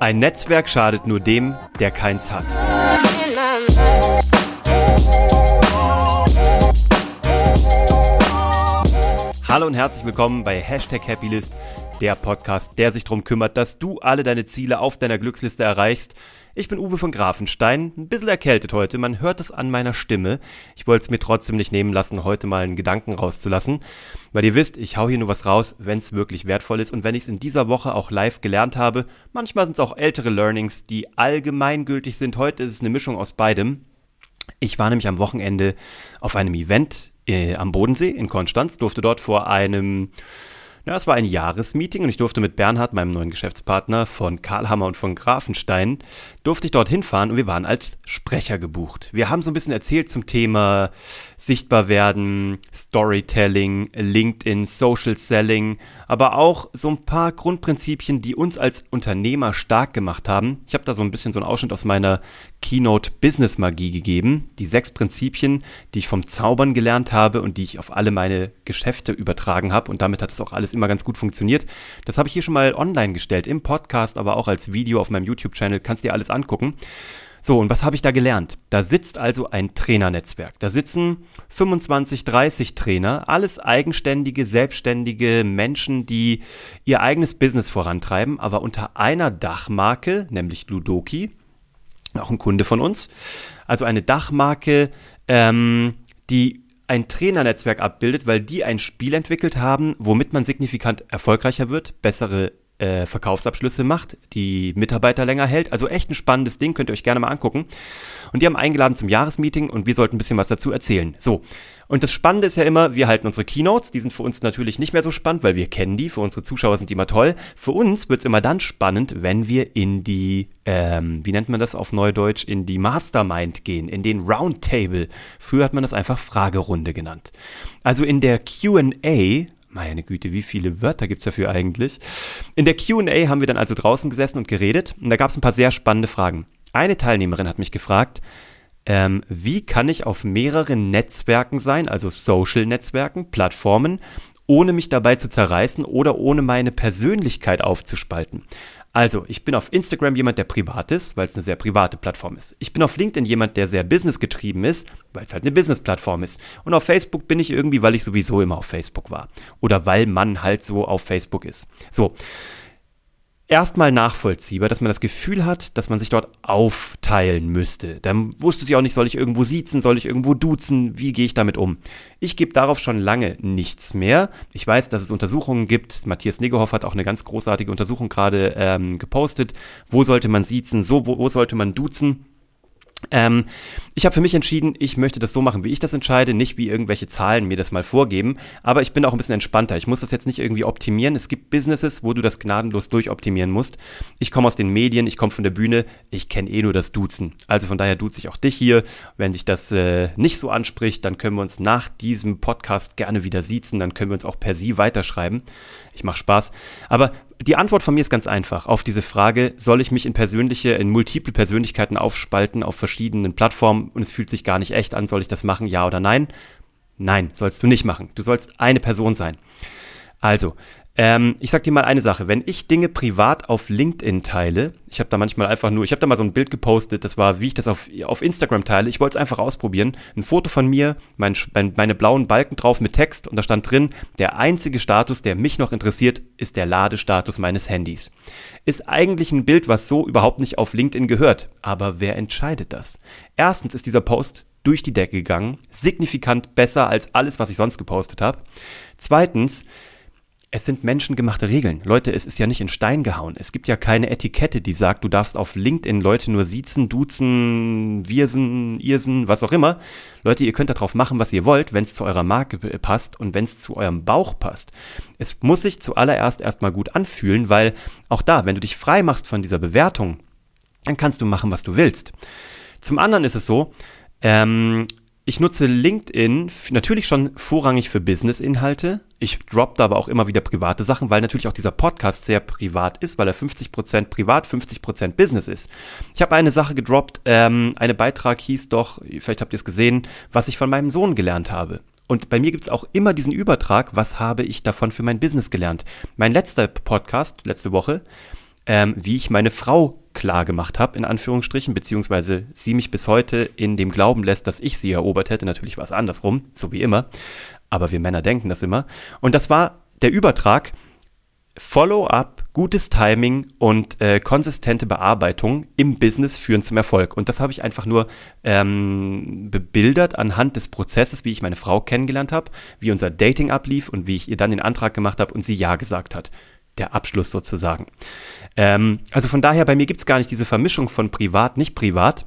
Ein Netzwerk schadet nur dem, der keins hat. Hallo und herzlich willkommen bei Hashtag Happylist, der Podcast, der sich darum kümmert, dass du alle deine Ziele auf deiner Glücksliste erreichst. Ich bin Uwe von Grafenstein, ein bisschen erkältet heute, man hört es an meiner Stimme. Ich wollte es mir trotzdem nicht nehmen lassen, heute mal einen Gedanken rauszulassen, weil ihr wisst, ich hau hier nur was raus, wenn es wirklich wertvoll ist und wenn ich es in dieser Woche auch live gelernt habe. Manchmal sind es auch ältere Learnings, die allgemeingültig sind. Heute ist es eine Mischung aus beidem. Ich war nämlich am Wochenende auf einem Event äh, am Bodensee in Konstanz, durfte dort vor einem ja, es war ein Jahresmeeting und ich durfte mit Bernhard, meinem neuen Geschäftspartner von Karlhammer und von Grafenstein, durfte ich dorthin fahren und wir waren als Sprecher gebucht. Wir haben so ein bisschen erzählt zum Thema sichtbar werden, Storytelling, LinkedIn, Social Selling, aber auch so ein paar Grundprinzipien, die uns als Unternehmer stark gemacht haben. Ich habe da so ein bisschen so einen Ausschnitt aus meiner Keynote Business Magie gegeben. Die sechs Prinzipien, die ich vom Zaubern gelernt habe und die ich auf alle meine Geschäfte übertragen habe und damit hat es auch alles immer ganz gut funktioniert. Das habe ich hier schon mal online gestellt, im Podcast, aber auch als Video auf meinem YouTube-Channel. Kannst dir alles angucken. So, und was habe ich da gelernt? Da sitzt also ein Trainernetzwerk. Da sitzen 25, 30 Trainer, alles eigenständige, selbstständige Menschen, die ihr eigenes Business vorantreiben, aber unter einer Dachmarke, nämlich Ludoki, auch ein Kunde von uns. Also eine Dachmarke, ähm, die ein Trainernetzwerk abbildet, weil die ein Spiel entwickelt haben, womit man signifikant erfolgreicher wird, bessere äh, Verkaufsabschlüsse macht, die Mitarbeiter länger hält. Also echt ein spannendes Ding, könnt ihr euch gerne mal angucken. Und die haben eingeladen zum Jahresmeeting und wir sollten ein bisschen was dazu erzählen. So, und das Spannende ist ja immer, wir halten unsere Keynotes, die sind für uns natürlich nicht mehr so spannend, weil wir kennen die, für unsere Zuschauer sind die immer toll. Für uns wird es immer dann spannend, wenn wir in die, ähm, wie nennt man das auf Neudeutsch, in die Mastermind gehen, in den Roundtable. Früher hat man das einfach Fragerunde genannt. Also in der QA meine Güte, wie viele Wörter gibt's dafür eigentlich? In der QA haben wir dann also draußen gesessen und geredet und da gab's ein paar sehr spannende Fragen. Eine Teilnehmerin hat mich gefragt, ähm, wie kann ich auf mehreren Netzwerken sein, also Social-Netzwerken, Plattformen, ohne mich dabei zu zerreißen oder ohne meine Persönlichkeit aufzuspalten. Also, ich bin auf Instagram jemand, der privat ist, weil es eine sehr private Plattform ist. Ich bin auf LinkedIn jemand, der sehr businessgetrieben ist, weil es halt eine Business-Plattform ist. Und auf Facebook bin ich irgendwie, weil ich sowieso immer auf Facebook war. Oder weil man halt so auf Facebook ist. So erstmal nachvollziehbar, dass man das Gefühl hat, dass man sich dort aufteilen müsste. Dann wusste sie auch nicht, soll ich irgendwo siezen, soll ich irgendwo duzen, wie gehe ich damit um? Ich gebe darauf schon lange nichts mehr. Ich weiß, dass es Untersuchungen gibt. Matthias Negehoff hat auch eine ganz großartige Untersuchung gerade ähm, gepostet. Wo sollte man siezen, so, wo, wo sollte man duzen? Ähm, ich habe für mich entschieden, ich möchte das so machen, wie ich das entscheide, nicht wie irgendwelche Zahlen mir das mal vorgeben. Aber ich bin auch ein bisschen entspannter. Ich muss das jetzt nicht irgendwie optimieren. Es gibt Businesses, wo du das gnadenlos durchoptimieren musst. Ich komme aus den Medien, ich komme von der Bühne, ich kenne eh nur das Duzen. Also von daher duze ich auch dich hier. Wenn dich das äh, nicht so anspricht, dann können wir uns nach diesem Podcast gerne wieder siezen. Dann können wir uns auch per Sie weiterschreiben. Ich mache Spaß. Aber die Antwort von mir ist ganz einfach auf diese Frage, soll ich mich in persönliche, in multiple Persönlichkeiten aufspalten auf verschiedenen Plattformen und es fühlt sich gar nicht echt an, soll ich das machen, ja oder nein? Nein, sollst du nicht machen. Du sollst eine Person sein. Also, ähm, ich sag dir mal eine Sache, wenn ich Dinge privat auf LinkedIn teile, ich habe da manchmal einfach nur, ich habe da mal so ein Bild gepostet, das war, wie ich das auf, auf Instagram teile, ich wollte es einfach ausprobieren, ein Foto von mir, mein, meine blauen Balken drauf mit Text und da stand drin, der einzige Status, der mich noch interessiert, ist der Ladestatus meines Handys. Ist eigentlich ein Bild, was so überhaupt nicht auf LinkedIn gehört, aber wer entscheidet das? Erstens ist dieser Post durch die Decke gegangen, signifikant besser als alles, was ich sonst gepostet habe. Zweitens, es sind menschengemachte Regeln. Leute, es ist ja nicht in Stein gehauen. Es gibt ja keine Etikette, die sagt, du darfst auf LinkedIn Leute nur siezen, duzen, wirsen, irsen, was auch immer. Leute, ihr könnt darauf machen, was ihr wollt, wenn es zu eurer Marke passt und wenn es zu eurem Bauch passt. Es muss sich zuallererst erstmal gut anfühlen, weil auch da, wenn du dich frei machst von dieser Bewertung, dann kannst du machen, was du willst. Zum anderen ist es so, ähm, ich nutze LinkedIn natürlich schon vorrangig für Business-Inhalte. Ich droppe da aber auch immer wieder private Sachen, weil natürlich auch dieser Podcast sehr privat ist, weil er 50% privat, 50% Business ist. Ich habe eine Sache gedroppt, ähm, ein Beitrag hieß doch, vielleicht habt ihr es gesehen, was ich von meinem Sohn gelernt habe. Und bei mir gibt es auch immer diesen Übertrag, was habe ich davon für mein Business gelernt. Mein letzter Podcast, letzte Woche, ähm, wie ich meine Frau klar gemacht habe, in Anführungsstrichen, beziehungsweise sie mich bis heute in dem Glauben lässt, dass ich sie erobert hätte. Natürlich war es andersrum, so wie immer. Aber wir Männer denken das immer. Und das war der Übertrag Follow-up, gutes Timing und äh, konsistente Bearbeitung im Business führen zum Erfolg. Und das habe ich einfach nur ähm, bebildert anhand des Prozesses, wie ich meine Frau kennengelernt habe, wie unser Dating ablief und wie ich ihr dann den Antrag gemacht habe und sie ja gesagt hat. Der Abschluss sozusagen. Ähm, also von daher, bei mir gibt es gar nicht diese Vermischung von privat, nicht privat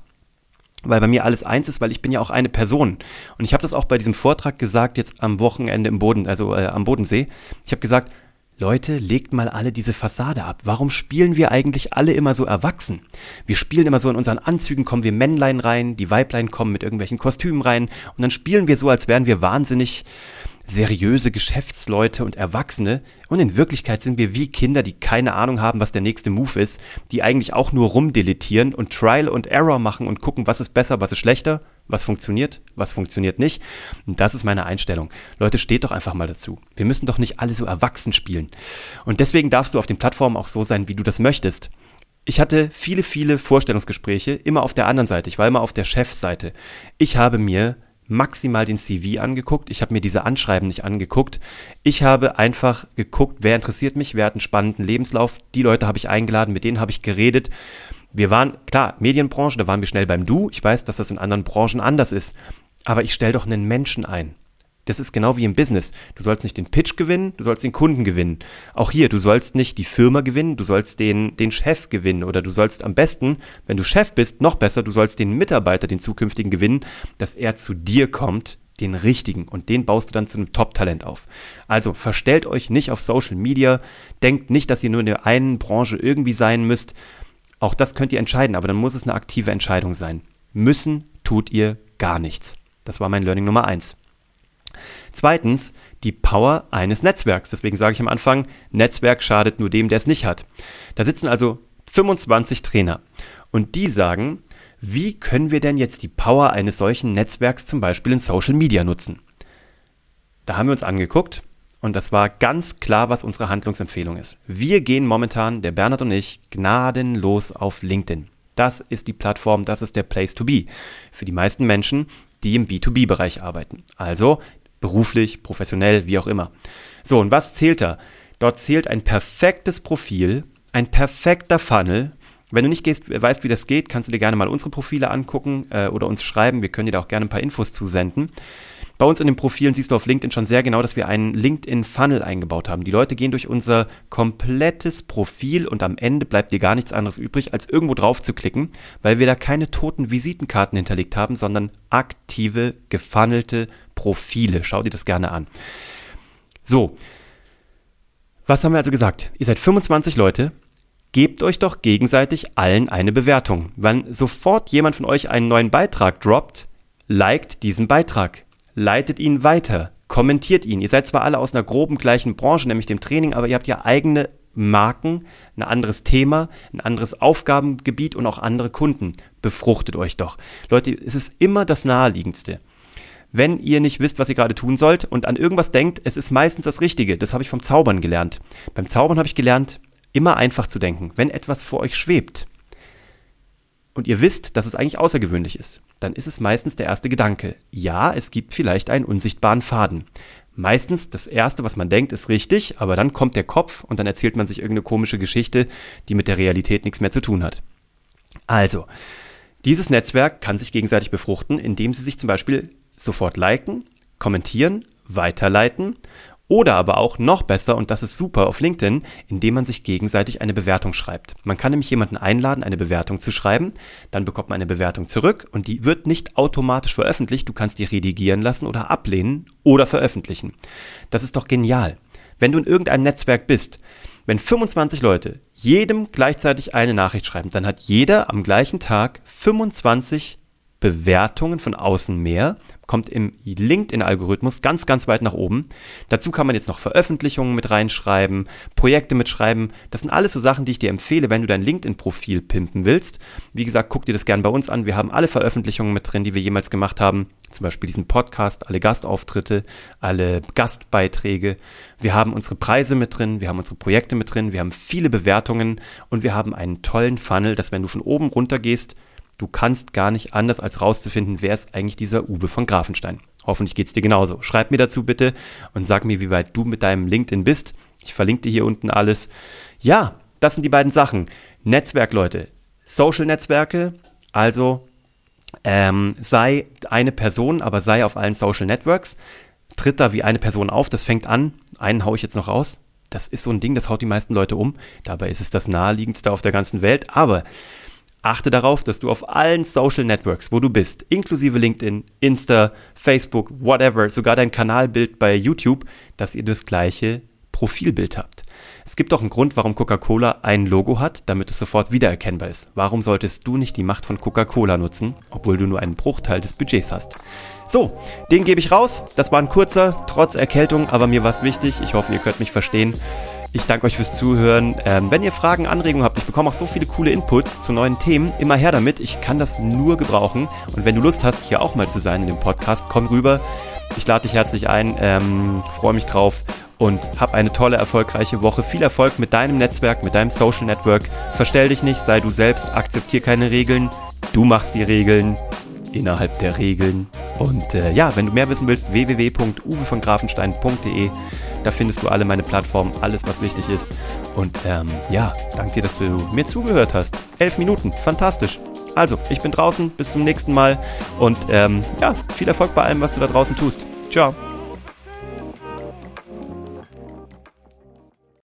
weil bei mir alles eins ist, weil ich bin ja auch eine Person. Und ich habe das auch bei diesem Vortrag gesagt, jetzt am Wochenende im Boden, also äh, am Bodensee. Ich habe gesagt, Leute, legt mal alle diese Fassade ab. Warum spielen wir eigentlich alle immer so erwachsen? Wir spielen immer so in unseren Anzügen, kommen wir Männlein rein, die Weiblein kommen mit irgendwelchen Kostümen rein und dann spielen wir so, als wären wir wahnsinnig seriöse Geschäftsleute und Erwachsene und in Wirklichkeit sind wir wie Kinder, die keine Ahnung haben, was der nächste Move ist, die eigentlich auch nur rumdeletieren und Trial und Error machen und gucken, was ist besser, was ist schlechter, was funktioniert, was funktioniert nicht. Und das ist meine Einstellung. Leute, steht doch einfach mal dazu. Wir müssen doch nicht alle so erwachsen spielen. Und deswegen darfst du auf den Plattformen auch so sein, wie du das möchtest. Ich hatte viele, viele Vorstellungsgespräche, immer auf der anderen Seite. Ich war immer auf der Chefseite. Ich habe mir maximal den CV angeguckt. Ich habe mir diese Anschreiben nicht angeguckt. Ich habe einfach geguckt, wer interessiert mich, wer hat einen spannenden Lebenslauf. Die Leute habe ich eingeladen, mit denen habe ich geredet. Wir waren, klar, Medienbranche, da waren wir schnell beim Du. Ich weiß, dass das in anderen Branchen anders ist. Aber ich stelle doch einen Menschen ein. Das ist genau wie im Business. Du sollst nicht den Pitch gewinnen, du sollst den Kunden gewinnen. Auch hier, du sollst nicht die Firma gewinnen, du sollst den, den Chef gewinnen oder du sollst am besten, wenn du Chef bist, noch besser, du sollst den Mitarbeiter, den zukünftigen gewinnen, dass er zu dir kommt, den richtigen und den baust du dann zu einem Top-Talent auf. Also verstellt euch nicht auf Social Media, denkt nicht, dass ihr nur in der einen Branche irgendwie sein müsst. Auch das könnt ihr entscheiden, aber dann muss es eine aktive Entscheidung sein. Müssen tut ihr gar nichts. Das war mein Learning Nummer eins. Zweitens, die Power eines Netzwerks. Deswegen sage ich am Anfang, Netzwerk schadet nur dem, der es nicht hat. Da sitzen also 25 Trainer und die sagen, wie können wir denn jetzt die Power eines solchen Netzwerks zum Beispiel in Social Media nutzen? Da haben wir uns angeguckt und das war ganz klar, was unsere Handlungsempfehlung ist. Wir gehen momentan, der Bernhard und ich, gnadenlos auf LinkedIn. Das ist die Plattform, das ist der Place to be für die meisten Menschen, die im B2B-Bereich arbeiten. Also beruflich, professionell, wie auch immer. So, und was zählt da? Dort zählt ein perfektes Profil, ein perfekter Funnel. Wenn du nicht gehst, weißt, wie das geht, kannst du dir gerne mal unsere Profile angucken äh, oder uns schreiben. Wir können dir da auch gerne ein paar Infos zusenden. Bei uns in den Profilen siehst du auf LinkedIn schon sehr genau, dass wir einen LinkedIn-Funnel eingebaut haben. Die Leute gehen durch unser komplettes Profil und am Ende bleibt dir gar nichts anderes übrig, als irgendwo drauf zu klicken, weil wir da keine toten Visitenkarten hinterlegt haben, sondern aktive, gefunnelte Profile. Schau dir das gerne an. So. Was haben wir also gesagt? Ihr seid 25 Leute. Gebt euch doch gegenseitig allen eine Bewertung. Wenn sofort jemand von euch einen neuen Beitrag droppt, liked diesen Beitrag leitet ihn weiter, kommentiert ihn. Ihr seid zwar alle aus einer groben gleichen Branche, nämlich dem Training, aber ihr habt ja eigene Marken, ein anderes Thema, ein anderes Aufgabengebiet und auch andere Kunden. Befruchtet euch doch. Leute, es ist immer das Naheliegendste. Wenn ihr nicht wisst, was ihr gerade tun sollt und an irgendwas denkt, es ist meistens das Richtige. Das habe ich vom Zaubern gelernt. Beim Zaubern habe ich gelernt, immer einfach zu denken. Wenn etwas vor euch schwebt, und ihr wisst, dass es eigentlich außergewöhnlich ist, dann ist es meistens der erste Gedanke. Ja, es gibt vielleicht einen unsichtbaren Faden. Meistens das Erste, was man denkt, ist richtig, aber dann kommt der Kopf und dann erzählt man sich irgendeine komische Geschichte, die mit der Realität nichts mehr zu tun hat. Also, dieses Netzwerk kann sich gegenseitig befruchten, indem sie sich zum Beispiel sofort liken, kommentieren, weiterleiten oder aber auch noch besser, und das ist super auf LinkedIn, indem man sich gegenseitig eine Bewertung schreibt. Man kann nämlich jemanden einladen, eine Bewertung zu schreiben, dann bekommt man eine Bewertung zurück und die wird nicht automatisch veröffentlicht. Du kannst die redigieren lassen oder ablehnen oder veröffentlichen. Das ist doch genial. Wenn du in irgendeinem Netzwerk bist, wenn 25 Leute jedem gleichzeitig eine Nachricht schreiben, dann hat jeder am gleichen Tag 25 Bewertungen von außen mehr, kommt im LinkedIn-Algorithmus ganz, ganz weit nach oben. Dazu kann man jetzt noch Veröffentlichungen mit reinschreiben, Projekte mitschreiben. Das sind alles so Sachen, die ich dir empfehle, wenn du dein LinkedIn-Profil pimpen willst. Wie gesagt, guck dir das gern bei uns an. Wir haben alle Veröffentlichungen mit drin, die wir jemals gemacht haben. Zum Beispiel diesen Podcast, alle Gastauftritte, alle Gastbeiträge. Wir haben unsere Preise mit drin, wir haben unsere Projekte mit drin, wir haben viele Bewertungen und wir haben einen tollen Funnel, dass wenn du von oben runter gehst, Du kannst gar nicht anders als rauszufinden, wer ist eigentlich dieser Uwe von Grafenstein. Hoffentlich geht's dir genauso. Schreib mir dazu bitte und sag mir, wie weit du mit deinem LinkedIn bist. Ich verlinke dir hier unten alles. Ja, das sind die beiden Sachen. Netzwerk, Leute. Social Netzwerke, also ähm, sei eine Person, aber sei auf allen Social Networks. Tritt da wie eine Person auf, das fängt an. Einen haue ich jetzt noch raus. Das ist so ein Ding, das haut die meisten Leute um. Dabei ist es das naheliegendste auf der ganzen Welt. Aber Achte darauf, dass du auf allen Social Networks, wo du bist, inklusive LinkedIn, Insta, Facebook, whatever, sogar dein Kanalbild bei YouTube, dass ihr das gleiche Profilbild habt. Es gibt doch einen Grund, warum Coca-Cola ein Logo hat, damit es sofort wiedererkennbar ist. Warum solltest du nicht die Macht von Coca-Cola nutzen, obwohl du nur einen Bruchteil des Budgets hast? So, den gebe ich raus. Das war ein kurzer, trotz Erkältung, aber mir war es wichtig. Ich hoffe, ihr könnt mich verstehen. Ich danke euch fürs Zuhören. Ähm, wenn ihr Fragen, Anregungen habt, ich bekomme auch so viele coole Inputs zu neuen Themen, immer her damit. Ich kann das nur gebrauchen. Und wenn du Lust hast, hier auch mal zu sein in dem Podcast, komm rüber. Ich lade dich herzlich ein, ähm, freue mich drauf und hab eine tolle, erfolgreiche Woche. Viel Erfolg mit deinem Netzwerk, mit deinem Social Network. Verstell dich nicht, sei du selbst, akzeptier keine Regeln. Du machst die Regeln innerhalb der Regeln. Und äh, ja, wenn du mehr wissen willst, www.uwevongrafenstein.de da findest du alle meine Plattformen, alles, was wichtig ist. Und ähm, ja, danke dir, dass du mir zugehört hast. Elf Minuten, fantastisch. Also, ich bin draußen, bis zum nächsten Mal und ähm, ja, viel Erfolg bei allem, was du da draußen tust. Ciao.